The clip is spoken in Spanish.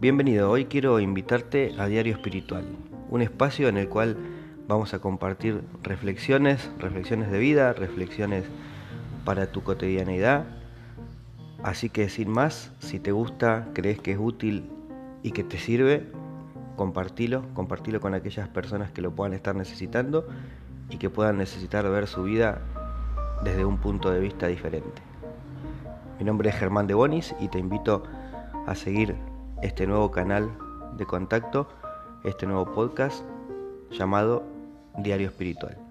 Bienvenido, hoy quiero invitarte a Diario Espiritual, un espacio en el cual vamos a compartir reflexiones, reflexiones de vida, reflexiones para tu cotidianidad. Así que sin más, si te gusta, crees que es útil y que te sirve, compartilo, compartilo con aquellas personas que lo puedan estar necesitando y que puedan necesitar ver su vida desde un punto de vista diferente. Mi nombre es Germán de Bonis y te invito a seguir este nuevo canal de contacto, este nuevo podcast llamado Diario Espiritual.